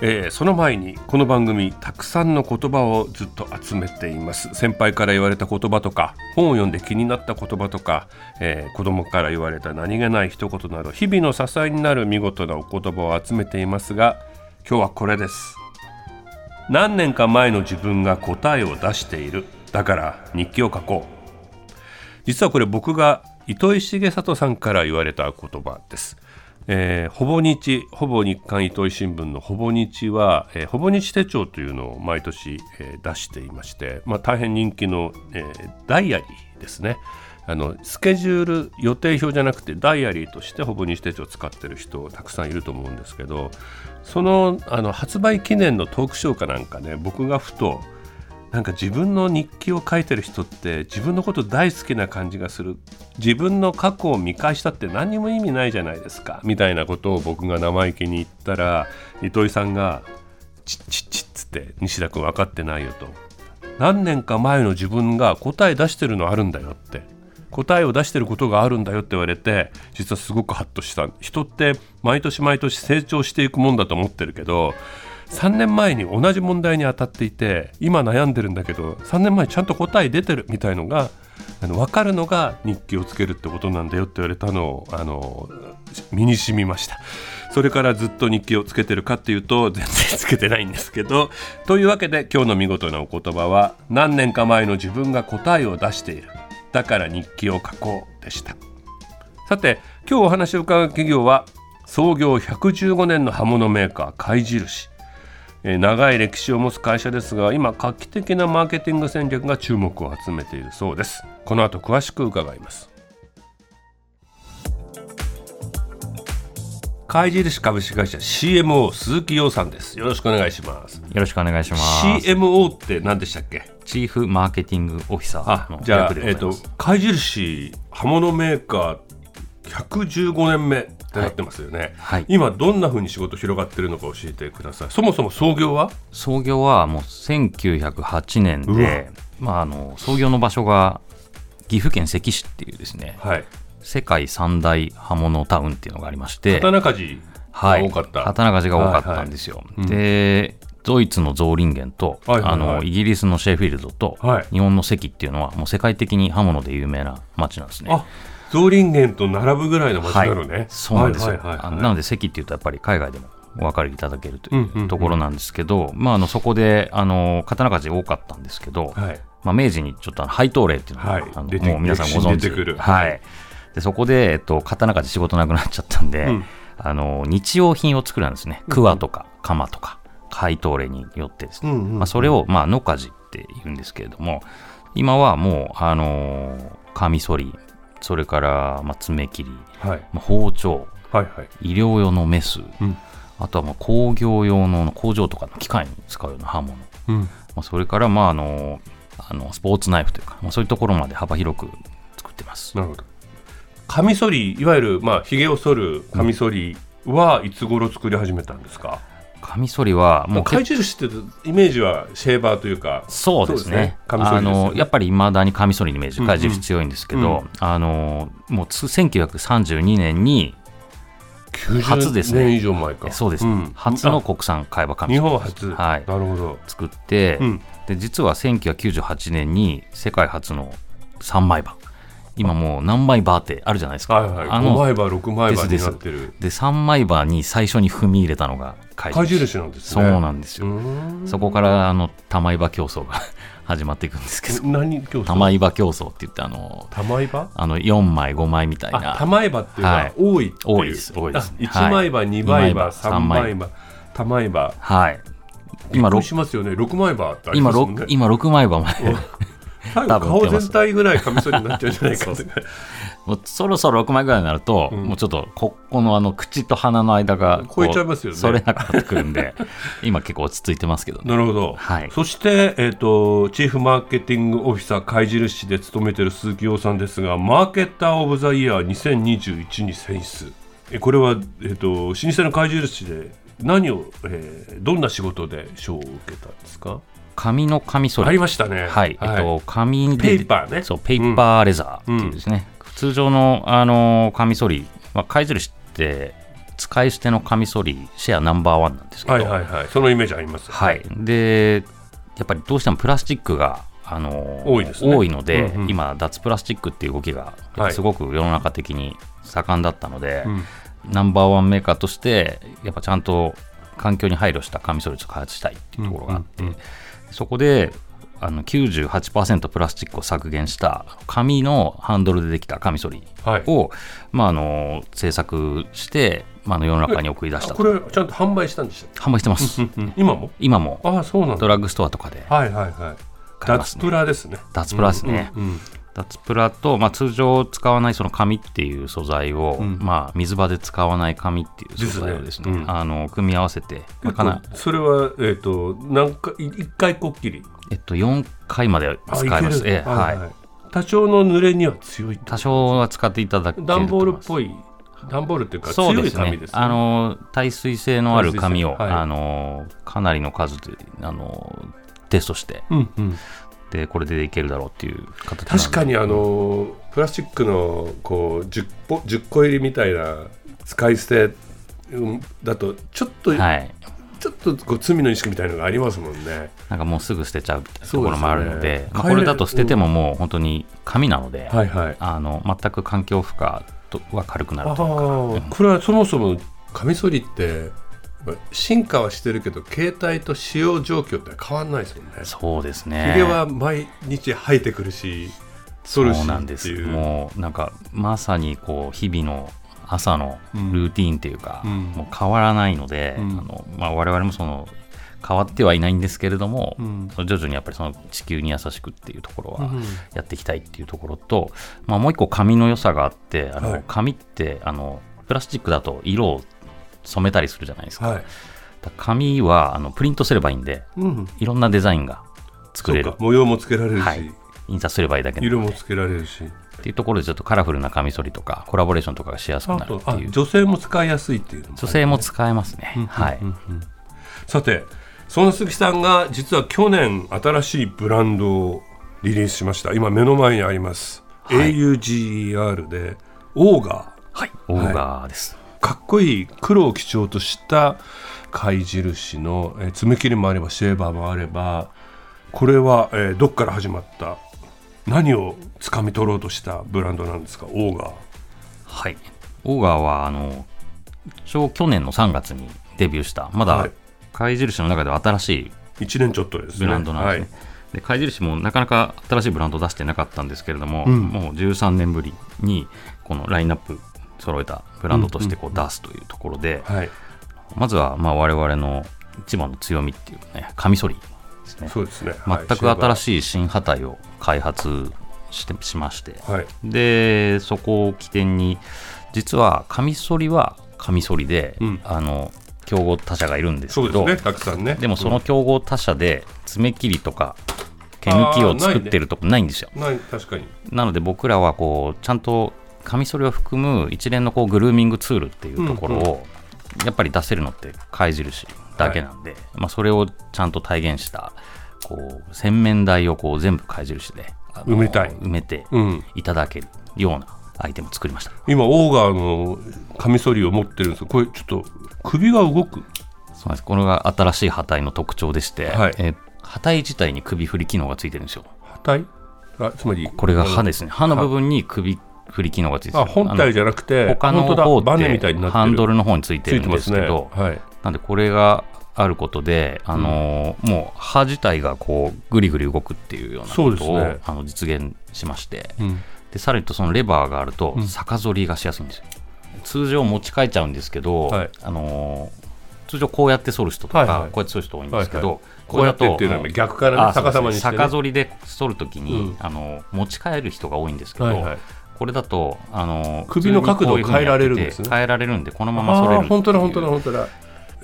えー、その前にこの番組たくさんの言葉をずっと集めています。先輩から言われた言葉とか本を読んで気になった言葉とか、えー、子供から言われた何気ない一言など日々の支えになる見事なお言葉を集めていますが今日はこれです。何年か前の自分が答えを出している。だから日記を書こう。実はこれ僕が糸井重里さんから言われた言葉です。えー、ほぼ日ほぼ日刊糸井新聞のほぼ日は、えー、ほぼ日手帳というのを毎年、えー、出していまして、まあ、大変人気の、えー、ダイアリーですね。あのスケジュール予定表じゃなくてダイアリーとしてほぼ日手帳を使ってる人たくさんいると思うんですけどそのあの発売記念のトークショーかなんかね僕がふとなんか自分の日記を書いてる人って自分のこと大好きな感じがする。自分の過去を見返したって何にも意味ないじゃないですか。みたいなことを僕が生意気に言ったら糸井さんが「チッチッチッ」つって「西田君分かってないよ」と「何年か前の自分が答え出してるのあるんだよ」って。答えを出してることがあるんだよって言われて実はすごくハッとした。人って毎年毎年成長していくもんだと思ってるけど3年前に同じ問題に当たっていて今悩んでるんだけど3年前ちゃんと答え出てるみたいのがあの分かるのが日記をつけるってことなんだよって言われたのをあの身に染みました。それからずっと日記をつけてるかっていうと全然つけてないんですけどというわけで今日の見事なお言葉は何年か前の自分が答えを出している。だから日記を書こうでした。さて今日お話を伺う企業は創業115年の刃物メーカー貝印。長い歴史を持つ会社ですが今画期的なマーケティング戦略が注目を集めているそうです。この後詳しく伺います。貝印株式会社 CMO 鈴木洋さんです。よろしくお願いします。よろしくお願いします。CMO って何でしたっけ？チーフマーケティングオフィサーのじゃあえっ、ー、と貝印刃物メーカー115年目ってなってますよね、はい。はい、今どんなふうに仕事広がってるのか教えてください。そもそも創業は？創業はもう1908年で、まあ、あの創業の場所が岐阜県関市っていうですね、はい、世界三大刃物タウンっていうのがありまして。刀鍛冶が多かった、はい、刀鍛冶が多かったんですよ、はいはい、でドイツのゾーリンゲンと、はいはいはい、あのイギリスのシェーフィールドと、はい、日本の関っていうのはもう世界的に刃物で有名な町なんですね。ゾーリンゲンと並ぶぐらいの街なのね、はい、そうなんですよ、はいはいはいはい、なので関っていうとやっぱり海外でもお分かりいただけるというところなんですけど、まあ、あのそこであの刀鍛冶多かったんですけど、はい、まあ、明治にちょっと配当令っていうのが、はい、あのもう皆さんご存知はい、でそこで、えっと、刀鍛冶仕事なくなっちゃったんで、うん、あの日用品を作るんですね。桑とか鎌とか配当令によってですね、うんうん、まあ、それを、まあ、野鍛冶って言うんですけれども今はもう、あのカミソリそれから、まあ、爪切り、はい、まあ、包丁、はいはい、医療用のメス、うん、あとはまあ工業用の工場とかの機械に使うような刃物、うん、まあ、それからまああのあのスポーツナイフというか、まあ、そういうところまで幅広く作ってます。なるほど。カミソリいわゆるまあ髭を剃るカミソリはいつ頃作り始めたんですか、カミソリはもう貝印ってイメージはシェーバーというかそうですね、ね、あのやっぱりいまだにカミソリのイメージ貝印強いんですけど、うん。うん、あのもう1932年に初ですね以上前か。そうです、うん、初の国産貝羽カミソリ日本初。はい。なるほど。作って、うん、で実は1998年に世界初の三枚刃今もう何枚バーってあるじゃないですか。はいはい、あの5枚バー、6枚バーになってる。で、3枚バーに最初に踏み入れたのが怪印なんですね。そうなんですよ。そこからあの玉井場競争が 始まっていくんですけど。何競争？玉井場競争って言って、あの、玉井場あの、4枚、5枚みたいな。玉井場っていうのは多い多いです。多いです。1枚場、2枚場、3枚場、玉井場。はい。今6しますよね。6枚場ってありますね。今6枚場まで。顔全体ぐらいカミソリになっちゃうんじゃないかもうそろそろ6枚ぐらいになると、うん、もうちょっとここのあの口と鼻の間が超えちゃいますよね。それなくなってくるんで 今結構落ち着いてますけど、ね、なるほど、はい、そして、えーと、チーフマーケティングオフィサー貝印で勤めている鈴木洋さんですがマーケッター・オブ・ザ・イヤー2021に選出。えこれは、えーと、老舗の貝印で何を、えー、どんな仕事で賞を受けたんですか？紙のカミソリ。ありましたね。はい、はい、えっと紙でペーパーね。そうペーパーレザーっていうですね、うん、通常のあのカミソリ、まあ、貝印って使い捨てのカミソリシェアナンバーワンなんですけど、はいはいはい、そのイメージあります、はい、でやっぱりどうしてもプラスチックがあの多いです、ね、多いので、うんうん、今脱プラスチックっていう動きがすごく世の中的に盛んだったので、はいナンバーワンメーカーとしてやっぱちゃんと環境に配慮したカミソリを開発したいっていうところがあって、うんうんうん、そこであの98%プラスチックを削減した紙のハンドルでできたカミソリを、はい、まあ、あの製作して、まあ、の世の中に送り出した。これちゃんと販売したんでした販売してます。今も？今も。あそうなんドラッグストアとかで、はいはいはい。脱プラですね。脱プラですね、うんうんうん脱プラと、まあ、通常使わないその紙っていう素材を、うん、まあ、水場で使わない紙っていう素材をですね、ねうん、あの組み合わせて、まあ、かなそれは、えーと、何回1回こっきり？えっと、4回まで使えます。えはい、はい、多少の濡れには強い多少は使っていただけ段ボールっぽい段ボールっていうか強い紙です、ね、あの耐水性のある紙を、はい、あのかなりの数であのテストして、うんうん、でこれでいけるだろうっていう形確かにあのプラスチックのこう 10, 10個入りみたいな使い捨てだとちょっと、はい、ちょっとこう罪の意識みたいなのがありますもんね。なんかもうすぐ捨てちゃうところもあるので、ねまあ、これだと捨ててももう本当に紙なので、はいはい、あの全く環境負荷は軽くなるというか、これはそもそもカミソリって進化はしてるけど携帯と使用状況って変わんないですもんね。そうですね。ひげは毎日生えてくるしそうなんです。もうなんかまさにこう日々の朝のルーティンっていうか、うん、もう変わらないので、うん、あのまあ、我々もその変わってはいないんですけれども、うん、徐々にやっぱりその地球に優しくっていうところはやっていきたいっていうところと、まあ、もう一個紙の良さがあってあの、紙ってあのプラスチックだと色を染めたりするじゃないですか。はい、紙はあのプリントすればいいんで、うん、いろんなデザインが作れる。模様もつけられるし、はい、印刷すればいいだけ色もつけられるし。っていうところでちょっとカラフルなカミソリとかコラボレーションとかがしやすくなるっていう。女性も使いやすいっていう、ね、女性も使えますね、はい、さてその鈴木さんが実は去年新しいブランドをリリースしました。今目の前にあります、はい、AUGER でオーガー。はい。オーガーです、かっこいい黒を基調とした貝印の、えー、爪切りもあればシェーバーもあればこれは、えー、どっから始まった何を掴み取ろうとしたブランドなんですか？オーガー。はい。オーガーはあの一応去年の3月にデビューしたまだ貝印の中では新しい1年ちょっとです、ね、ブランドなんですね、はい、で貝印もなかなか新しいブランド出してなかったんですけれども、うん、もう13年ぶりにこのラインナップ揃えたブランドとしてこう出すというところで、はい、まずはまあ我々の一番の強みっていうねカミソリですね。そうですね、全く新しい新波体を開発してしまして、はい、でそこを起点に実はカミソリはカミソリで、うん、あの競合他社がいるんですけどねたくさんね。でもその競合他社で爪切りとか毛抜きを作ってるとこないんですよ。ない確かに。なので僕らはこうちゃんとカミソリを含む一連のこうグルーミングツールっていうところを、やっぱり出せるのって貝印だけなんで、はい、まあ、それをちゃんと体現したこう洗面台をこう全部貝印で埋めたい。埋めていただけるようなアイテムを作りました、うん、今オーガーのカミソリを持ってるんですこれちょっと首が動く。そうです。これが新しい波体の特徴でして、はい、え波体自体に首振り機能がついてるんですよ。波体あつまりこれが刃ですね。刃の部分に首振り機能がついてるあ本体じゃなくて他の方ってハンドルの方についてるんですけど、ね。はい、なんでこれがあることで、あのーうん、もう歯自体がこうぐりぐり動くっていうようなことを、ね、あの実現しまして、うん、でさらにとそのレバーがあると逆反りがしやすいんですよ、うん、通常持ち替えちゃうんですけど、はい、あのー、通常こうやって反る人とか、はいはい、こうやって反る人多いんですけど、はいはい、こうやってっていうのは逆から、ね、逆さまにして、ね、逆反りで反るときに、あの持ち替える人が多いんですけど、はいはいこれだとあの首の角度を変えられるんですね。変えられるんでこのまま反れる本当だ本当だ本当だ。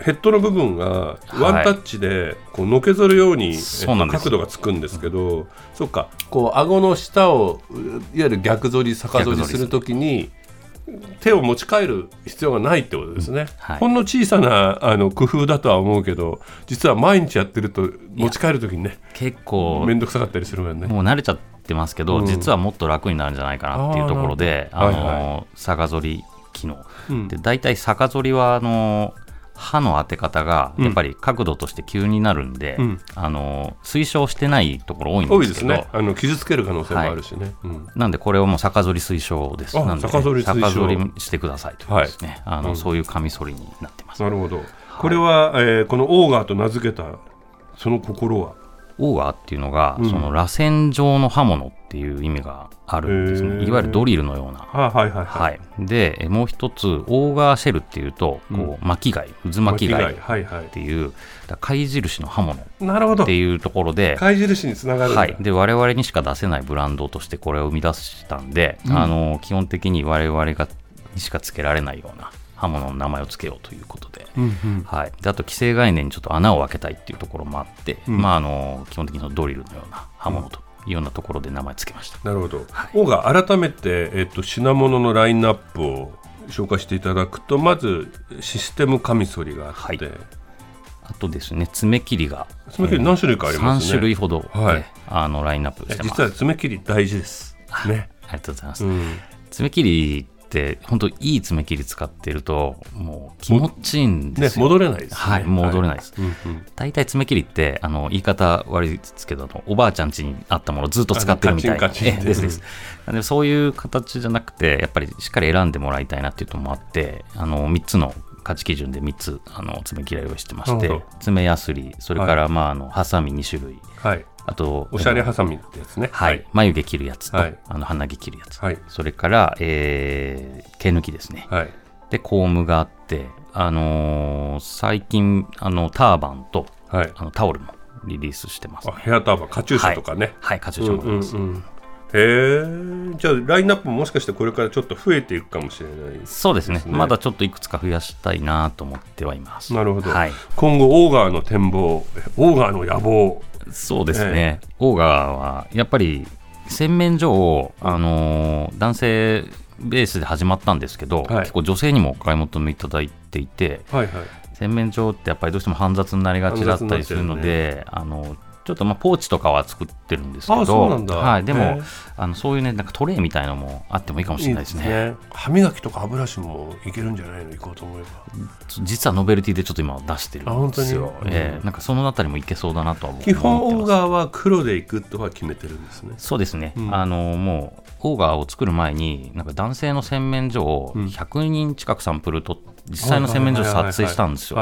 ヘッドの部分がワンタッチでこうのけぞるように、はい、角度がつくんですけど、そっか。こう顎の下をいわゆる逆反り逆反りするときに手を持ち帰る必要がないってことですね、はい、ほんの小さなあの工夫だとは思うけど実は毎日やってると持ち帰る時にね結構面倒くさかったりするからね。もう慣れちゃってますけど、うん、実はもっと楽になるんじゃないかなっていうところであの、はいはい、逆ぞり機能、うん、で大体逆ぞりはあの刃の当て方がやっぱり角度として急になるんで、うん、あの推奨してないところ多いんですけど、ね、あの傷つける可能性もあるしね、はい。うん、なんでこれをもう逆ぞり推奨です。なんで、逆ぞりしてくださいとですね、はい、あの、うん、そういうカミソリになってます。なるほど。これは、はい、えー、このオーガーと名付けたその心は？オーガーっていうのが、その螺旋状の刃物っていう意味があるんですね、いわゆるドリルのような。はいはいはい、でもう一つオーガーシェルっていうとこう巻き貝渦巻き貝っていう、貝印の刃物っていうところで貝印につながる、はい、で我々にしか出せないブランドとしてこれを生み出したんで、うん、あの基本的に我々がにしかつけられないような刃物の名前を付けようということで。うんうん、はい、であと既成概念にちょっと穴を開けたいっていうところもあって、うん、まあ、あの基本的にドリルのような刃物というようなところで名前つけました。なるほど。はい、オー改めて、えっと、品物のラインナップを紹介していただくとまずシステムカミソリがあって、はい、あとですね爪切りが。爪切り何種類かありますね、3種類ほど、はい、あのラインナップして実は爪切り大事です。ね。ありがとうございます、うん、爪切りって本当いい爪切り使ってるともう気持ちいいんですよ、ね、戻れないです、ね、はい戻れないです、はい。大体爪切りってあの言い方悪いですけどおばあちゃん家にあったものをずっと使ってるみたいな。ですです。でそういう形じゃなくてやっぱりしっかり選んでもらいたいなっていうのもあってあの3つの価値基準で3つあの爪切りをしてまして爪やすりそれから、まあ、あのハサミ2種類、はい、あとおしゃれハサミってやつね。はい、眉毛切るやつと、はい、あの鼻毛切るやつ、はい、それから、えー、毛抜きですね、はい、でコームがあってあのー、最近あのターバンと、はい、あのタオルもリリースしてます、ね、ヘアターバンカチューシャとかね。はい、カチューシャもあります、うんうんうん。へえじゃあラインナップももしかしてこれからちょっと増えていくかもしれない、ね、そうですね。まだちょっといくつか増やしたいなと思ってはいます。なるほど、はい、今後オーガーの展望オーガーの野望。そうですね、えー、オーガーはやっぱり洗面所を、あのー、男性ベースで始まったんですけど、はい、結構女性にもお買い求めいただいていて、はいはい、洗面所ってやっぱりどうしても煩雑になりがちだったりするので、ね、あのちょっとまあポーチとかは作ってるんですけど、はい、でもあのそういうねなんかトレイみたいのもあってもいいかもしれないですね。いいすね歯磨きとか歯ブラシもいけるんじゃないの？行こうと思えば。実はノベルティでちょっと今出してるんですよ。うん、えー、なんかそのあたりもいけそうだなとは思基本オーガーは黒でいくとは決めてるんですね。そうですね。うん、あのもうオーガーを作る前になんか男性の洗面所を100人近くサンプルと実際の洗面所を撮影したんですよ。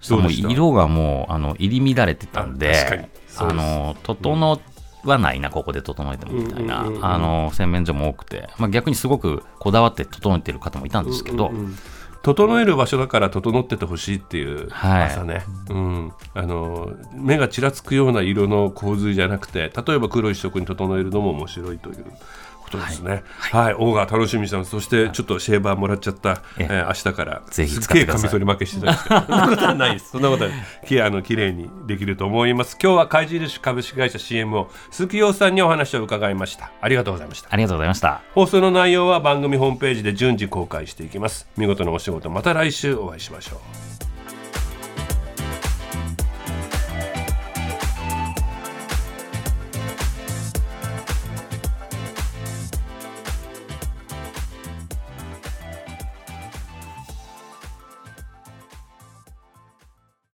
その色がもうあの入り乱れてたんであの整わないなここで整えてもみたいな、あの洗面所も多くて、まあ、逆にすごくこだわって整えてる方もいたんですけど、整える場所だから整っててほしいっていう朝ね、はい、うん、あの目がちらつくような色の洪水じゃなくて例えば黒一色に整えるのも面白いということですね。はい、はい、オーガー楽しみにしてます。そしてちょっとシェーバーもらっちゃった、ええー、明日からぜひすげえカミソリ負けしてたんですけど、そんなことはないです。そんなことはきあの綺麗にできると思います。今日は怪印株式会社 CMO 鈴木洋さんにお話を伺いました。ありがとうございました。ありがとうございました。放送の内容は番組ホームページで順次公開していきます。見事なお仕事また来週お会いしましょう。